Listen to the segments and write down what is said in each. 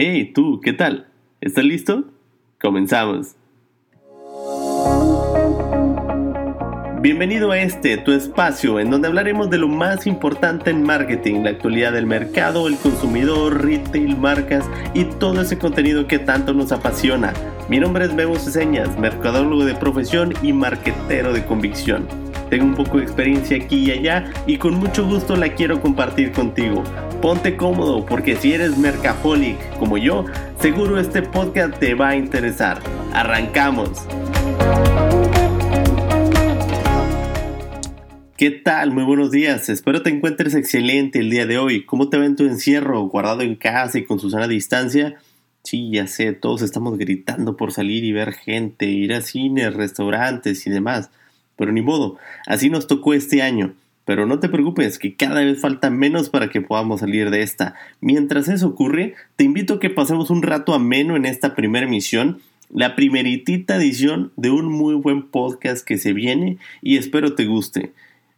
Hey, tú, ¿qué tal? ¿Estás listo? Comenzamos. Bienvenido a este, tu espacio, en donde hablaremos de lo más importante en marketing, la actualidad del mercado, el consumidor, retail, marcas y todo ese contenido que tanto nos apasiona. Mi nombre es Bebo Ceseñas, mercadólogo de profesión y marquetero de convicción. Tengo un poco de experiencia aquí y allá y con mucho gusto la quiero compartir contigo. Ponte cómodo porque si eres mercaholic como yo, seguro este podcast te va a interesar. Arrancamos. ¿Qué tal? Muy buenos días. Espero te encuentres excelente el día de hoy. ¿Cómo te va en tu encierro? ¿Guardado en casa y con su sana distancia? Sí, ya sé, todos estamos gritando por salir y ver gente, ir a cines, restaurantes y demás. Pero ni modo, así nos tocó este año. Pero no te preocupes, que cada vez falta menos para que podamos salir de esta. Mientras eso ocurre, te invito a que pasemos un rato ameno en esta primera emisión, la primeritita edición de un muy buen podcast que se viene y espero te guste.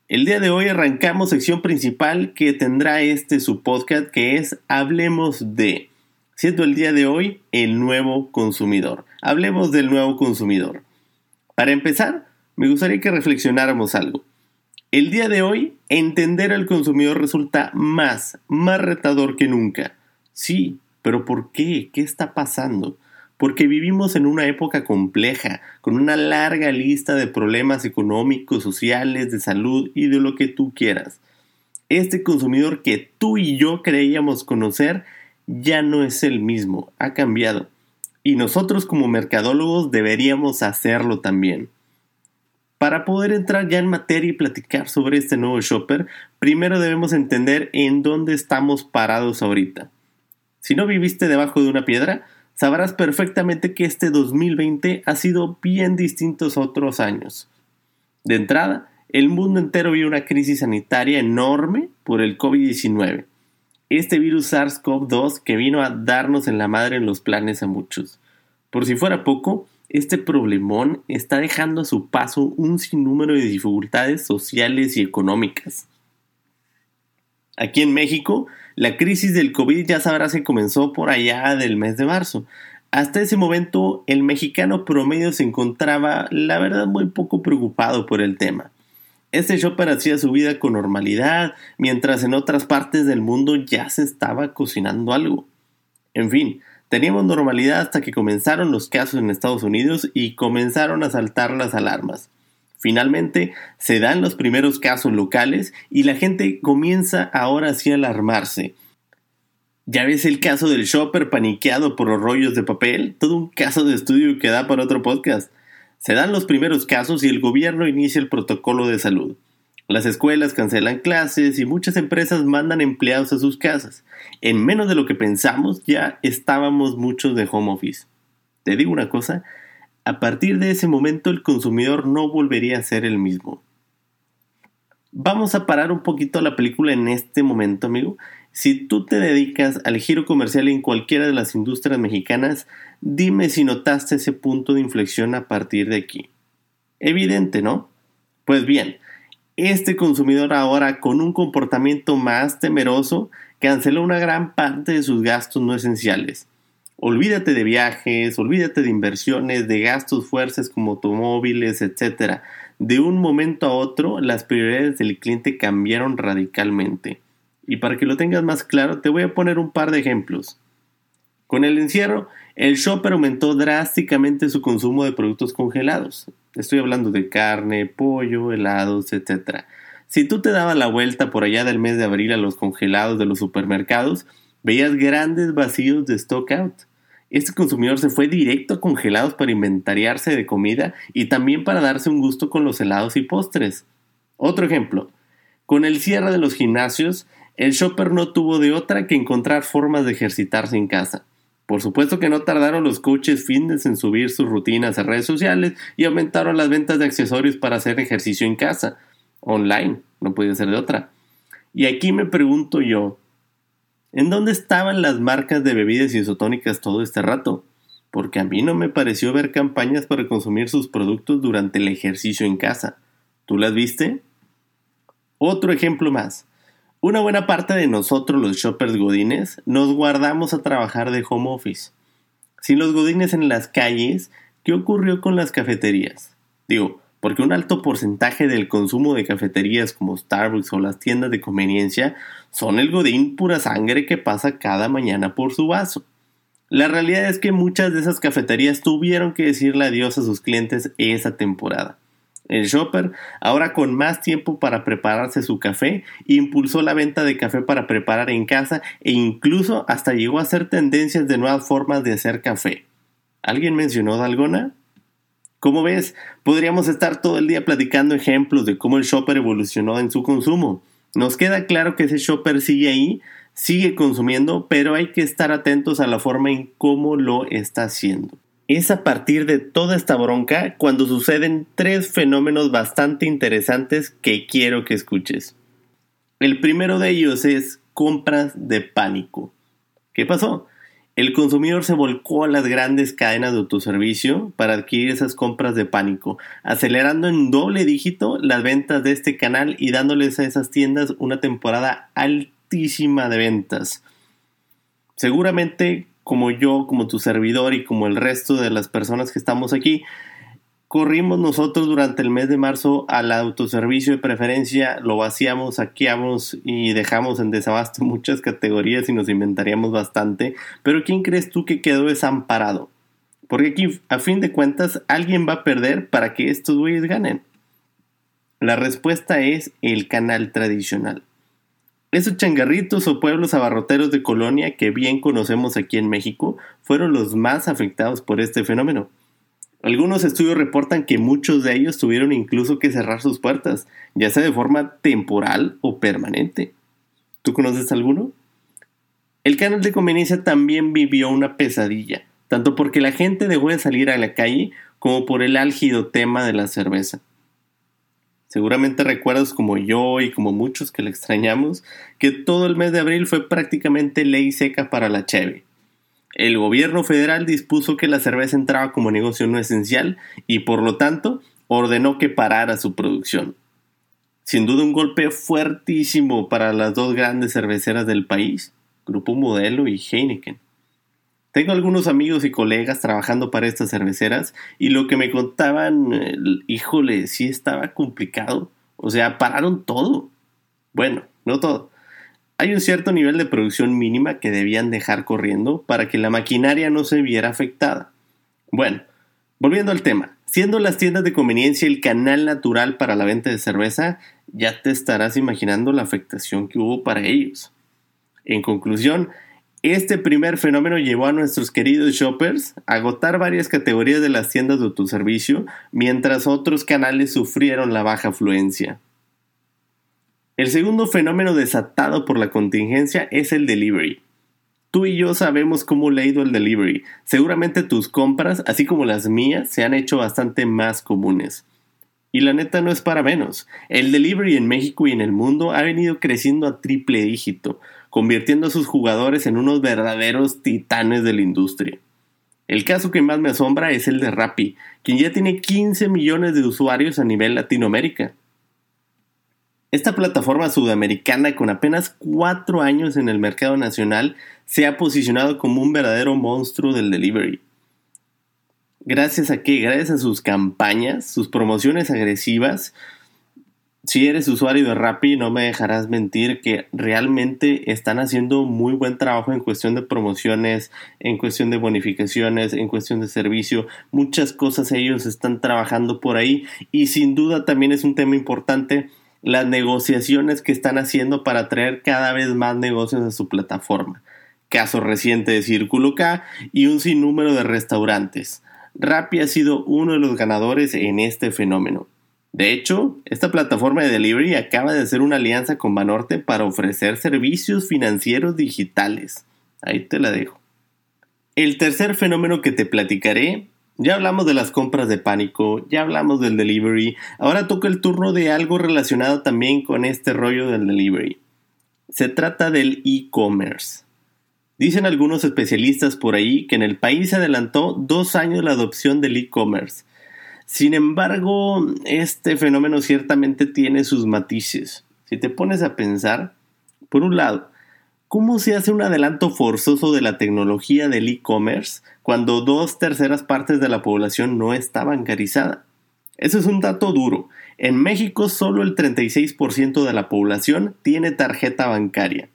El día de hoy arrancamos sección principal que tendrá este su podcast que es Hablemos de. Siendo el día de hoy el nuevo consumidor. Hablemos del nuevo consumidor. Para empezar, me gustaría que reflexionáramos algo. El día de hoy, entender al consumidor resulta más, más retador que nunca. Sí, pero ¿por qué? ¿Qué está pasando? porque vivimos en una época compleja, con una larga lista de problemas económicos, sociales, de salud y de lo que tú quieras. Este consumidor que tú y yo creíamos conocer ya no es el mismo, ha cambiado. Y nosotros como mercadólogos deberíamos hacerlo también. Para poder entrar ya en materia y platicar sobre este nuevo shopper, primero debemos entender en dónde estamos parados ahorita. Si no viviste debajo de una piedra, sabrás perfectamente que este 2020 ha sido bien distinto a otros años. De entrada, el mundo entero vive una crisis sanitaria enorme por el COVID-19. Este virus SARS-CoV-2 que vino a darnos en la madre en los planes a muchos. Por si fuera poco, este problemón está dejando a su paso un sinnúmero de dificultades sociales y económicas. Aquí en México, la crisis del COVID ya sabrás que comenzó por allá del mes de marzo. Hasta ese momento, el mexicano promedio se encontraba, la verdad, muy poco preocupado por el tema. Este shopper hacía su vida con normalidad, mientras en otras partes del mundo ya se estaba cocinando algo. En fin, teníamos normalidad hasta que comenzaron los casos en Estados Unidos y comenzaron a saltar las alarmas. Finalmente, se dan los primeros casos locales y la gente comienza ahora sí a alarmarse. Ya ves el caso del shopper paniqueado por los rollos de papel, todo un caso de estudio que da para otro podcast. Se dan los primeros casos y el gobierno inicia el protocolo de salud. Las escuelas cancelan clases y muchas empresas mandan empleados a sus casas. En menos de lo que pensamos ya estábamos muchos de home office. Te digo una cosa, a partir de ese momento el consumidor no volvería a ser el mismo. Vamos a parar un poquito la película en este momento, amigo. Si tú te dedicas al giro comercial en cualquiera de las industrias mexicanas, dime si notaste ese punto de inflexión a partir de aquí. Evidente, ¿no? Pues bien, este consumidor ahora con un comportamiento más temeroso canceló una gran parte de sus gastos no esenciales. Olvídate de viajes, olvídate de inversiones, de gastos fuertes como automóviles, etc. De un momento a otro, las prioridades del cliente cambiaron radicalmente. Y para que lo tengas más claro, te voy a poner un par de ejemplos. Con el encierro, el shopper aumentó drásticamente su consumo de productos congelados. Estoy hablando de carne, pollo, helados, etc. Si tú te dabas la vuelta por allá del mes de abril a los congelados de los supermercados, veías grandes vacíos de stock out. Este consumidor se fue directo a congelados para inventariarse de comida y también para darse un gusto con los helados y postres. Otro ejemplo, con el cierre de los gimnasios, el shopper no tuvo de otra que encontrar formas de ejercitarse en casa. Por supuesto que no tardaron los coaches fitness en subir sus rutinas a redes sociales y aumentaron las ventas de accesorios para hacer ejercicio en casa, online, no podía ser de otra. Y aquí me pregunto yo, ¿En dónde estaban las marcas de bebidas isotónicas todo este rato? Porque a mí no me pareció ver campañas para consumir sus productos durante el ejercicio en casa. ¿Tú las viste? Otro ejemplo más. Una buena parte de nosotros los shoppers godines nos guardamos a trabajar de home office. Sin los godines en las calles, ¿qué ocurrió con las cafeterías? Digo, porque un alto porcentaje del consumo de cafeterías como Starbucks o las tiendas de conveniencia son el godín pura sangre que pasa cada mañana por su vaso. La realidad es que muchas de esas cafeterías tuvieron que decirle adiós a sus clientes esa temporada. El shopper, ahora con más tiempo para prepararse su café, impulsó la venta de café para preparar en casa e incluso hasta llegó a hacer tendencias de nuevas formas de hacer café. ¿Alguien mencionó Dalgona? Como ves, podríamos estar todo el día platicando ejemplos de cómo el shopper evolucionó en su consumo. Nos queda claro que ese shopper sigue ahí, sigue consumiendo, pero hay que estar atentos a la forma en cómo lo está haciendo. Es a partir de toda esta bronca cuando suceden tres fenómenos bastante interesantes que quiero que escuches. El primero de ellos es compras de pánico. ¿Qué pasó? El consumidor se volcó a las grandes cadenas de autoservicio para adquirir esas compras de pánico, acelerando en doble dígito las ventas de este canal y dándoles a esas tiendas una temporada altísima de ventas. Seguramente como yo, como tu servidor y como el resto de las personas que estamos aquí, corrimos nosotros durante el mes de marzo al autoservicio de preferencia, lo vaciamos, saqueamos y dejamos en desabasto muchas categorías y nos inventaríamos bastante. Pero ¿quién crees tú que quedó desamparado? Porque aquí, a fin de cuentas, alguien va a perder para que estos güeyes ganen. La respuesta es el canal tradicional. Esos changarritos o pueblos abarroteros de colonia que bien conocemos aquí en México fueron los más afectados por este fenómeno. Algunos estudios reportan que muchos de ellos tuvieron incluso que cerrar sus puertas, ya sea de forma temporal o permanente. ¿Tú conoces alguno? El canal de conveniencia también vivió una pesadilla, tanto porque la gente dejó de salir a la calle como por el álgido tema de la cerveza. Seguramente recuerdas como yo y como muchos que le extrañamos que todo el mes de abril fue prácticamente ley seca para la cheve. El gobierno federal dispuso que la cerveza entraba como negocio no esencial y por lo tanto ordenó que parara su producción. Sin duda un golpe fuertísimo para las dos grandes cerveceras del país, Grupo Modelo y Heineken. Tengo algunos amigos y colegas trabajando para estas cerveceras y lo que me contaban, híjole, sí estaba complicado. O sea, pararon todo. Bueno, no todo. Hay un cierto nivel de producción mínima que debían dejar corriendo para que la maquinaria no se viera afectada. Bueno, volviendo al tema, siendo las tiendas de conveniencia el canal natural para la venta de cerveza, ya te estarás imaginando la afectación que hubo para ellos. En conclusión, este primer fenómeno llevó a nuestros queridos shoppers a agotar varias categorías de las tiendas de autoservicio, mientras otros canales sufrieron la baja afluencia. El segundo fenómeno desatado por la contingencia es el delivery. Tú y yo sabemos cómo le ha ido el delivery. Seguramente tus compras, así como las mías, se han hecho bastante más comunes. Y la neta no es para menos. El delivery en México y en el mundo ha venido creciendo a triple dígito, convirtiendo a sus jugadores en unos verdaderos titanes de la industria. El caso que más me asombra es el de Rappi, quien ya tiene 15 millones de usuarios a nivel Latinoamérica. Esta plataforma sudamericana con apenas cuatro años en el mercado nacional se ha posicionado como un verdadero monstruo del delivery. Gracias a qué? Gracias a sus campañas, sus promociones agresivas. Si eres usuario de Rappi, no me dejarás mentir que realmente están haciendo muy buen trabajo en cuestión de promociones, en cuestión de bonificaciones, en cuestión de servicio. Muchas cosas ellos están trabajando por ahí y sin duda también es un tema importante las negociaciones que están haciendo para traer cada vez más negocios a su plataforma. Caso reciente de Círculo K y un sinnúmero de restaurantes. Rappi ha sido uno de los ganadores en este fenómeno. De hecho, esta plataforma de delivery acaba de hacer una alianza con Banorte para ofrecer servicios financieros digitales. Ahí te la dejo. El tercer fenómeno que te platicaré ya hablamos de las compras de pánico, ya hablamos del delivery, ahora toca el turno de algo relacionado también con este rollo del delivery. Se trata del e-commerce. Dicen algunos especialistas por ahí que en el país se adelantó dos años la adopción del e-commerce. Sin embargo, este fenómeno ciertamente tiene sus matices. Si te pones a pensar, Por un lado, ¿cómo se hace un adelanto forzoso de la tecnología del e-commerce cuando dos terceras partes de la población no está bancarizada? Eso es un dato duro. En México solo el 36% de la población tiene tarjeta bancaria.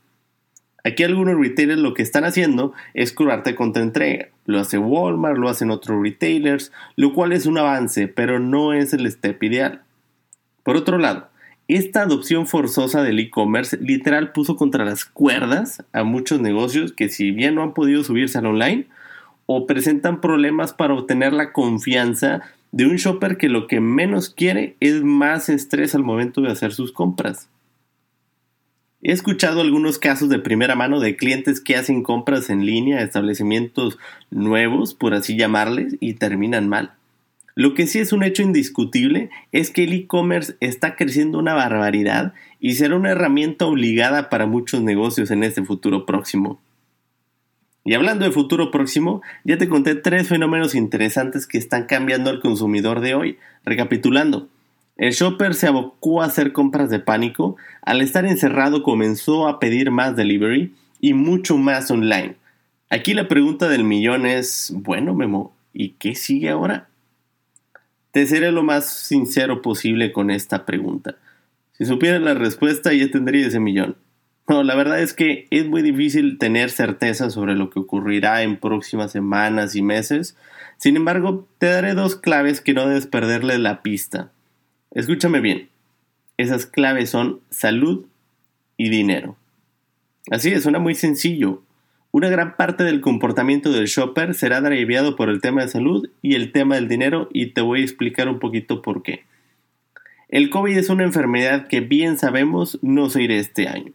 Aquí algunos retailers lo que están haciendo es curarte contra entrega. Lo hace Walmart, lo hacen otros retailers, lo cual es un avance, pero no es el step ideal. Por otro lado, esta adopción forzosa del e-commerce literal puso contra las cuerdas a muchos negocios que si bien no han podido subirse al online o presentan problemas para obtener la confianza de un shopper que lo que menos quiere es más estrés al momento de hacer sus compras. He escuchado algunos casos de primera mano de clientes que hacen compras en línea a establecimientos nuevos, por así llamarles, y terminan mal. Lo que sí es un hecho indiscutible es que el e-commerce está creciendo una barbaridad y será una herramienta obligada para muchos negocios en este futuro próximo. Y hablando de futuro próximo, ya te conté tres fenómenos interesantes que están cambiando al consumidor de hoy. Recapitulando, el shopper se abocó a hacer compras de pánico, al estar encerrado comenzó a pedir más delivery y mucho más online. Aquí la pregunta del millón es, bueno Memo, ¿y qué sigue ahora? Te seré lo más sincero posible con esta pregunta. Si supieras la respuesta ya tendría ese millón. No, la verdad es que es muy difícil tener certeza sobre lo que ocurrirá en próximas semanas y meses. Sin embargo, te daré dos claves que no debes perderle la pista. Escúchame bien. Esas claves son salud y dinero. Así es, suena muy sencillo. Una gran parte del comportamiento del shopper será driveado por el tema de salud y el tema del dinero y te voy a explicar un poquito por qué. El COVID es una enfermedad que bien sabemos no se irá este año.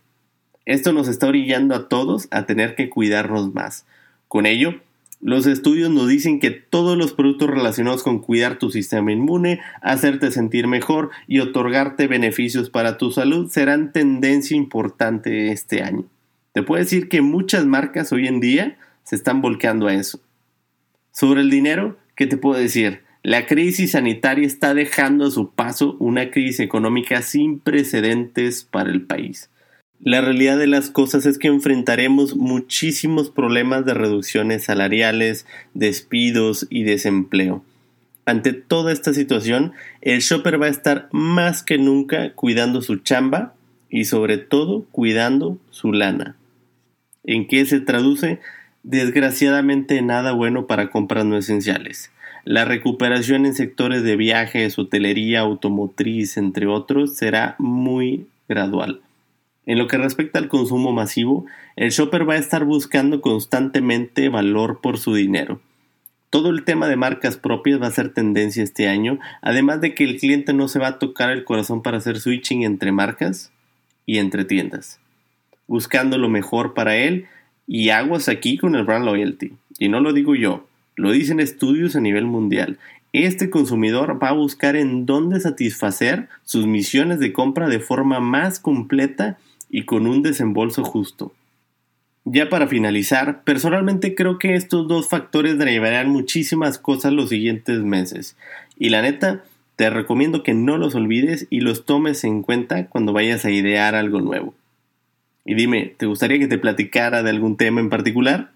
Esto nos está orillando a todos a tener que cuidarnos más. Con ello, los estudios nos dicen que todos los productos relacionados con cuidar tu sistema inmune, hacerte sentir mejor y otorgarte beneficios para tu salud serán tendencia importante este año. Te puedo decir que muchas marcas hoy en día se están volcando a eso. Sobre el dinero, ¿qué te puedo decir? La crisis sanitaria está dejando a su paso una crisis económica sin precedentes para el país. La realidad de las cosas es que enfrentaremos muchísimos problemas de reducciones salariales, despidos y desempleo. Ante toda esta situación, el shopper va a estar más que nunca cuidando su chamba y sobre todo cuidando su lana. ¿En qué se traduce? Desgraciadamente nada bueno para compras no esenciales. La recuperación en sectores de viajes, hotelería, automotriz, entre otros, será muy gradual. En lo que respecta al consumo masivo, el shopper va a estar buscando constantemente valor por su dinero. Todo el tema de marcas propias va a ser tendencia este año, además de que el cliente no se va a tocar el corazón para hacer switching entre marcas y entre tiendas, buscando lo mejor para él y aguas aquí con el brand loyalty. Y no lo digo yo, lo dicen estudios a nivel mundial. Este consumidor va a buscar en dónde satisfacer sus misiones de compra de forma más completa y con un desembolso justo. Ya para finalizar, personalmente creo que estos dos factores driverán muchísimas cosas los siguientes meses. Y la neta, te recomiendo que no los olvides y los tomes en cuenta cuando vayas a idear algo nuevo. Y dime, ¿te gustaría que te platicara de algún tema en particular?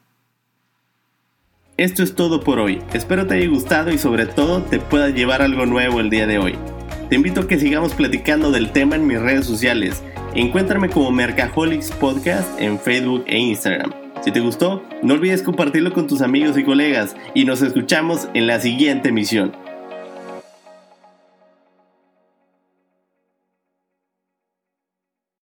Esto es todo por hoy. Espero te haya gustado y sobre todo te pueda llevar algo nuevo el día de hoy. Te invito a que sigamos platicando del tema en mis redes sociales Encuéntrame como Mercaholics Podcast en Facebook e Instagram. Si te gustó, no olvides compartirlo con tus amigos y colegas y nos escuchamos en la siguiente emisión.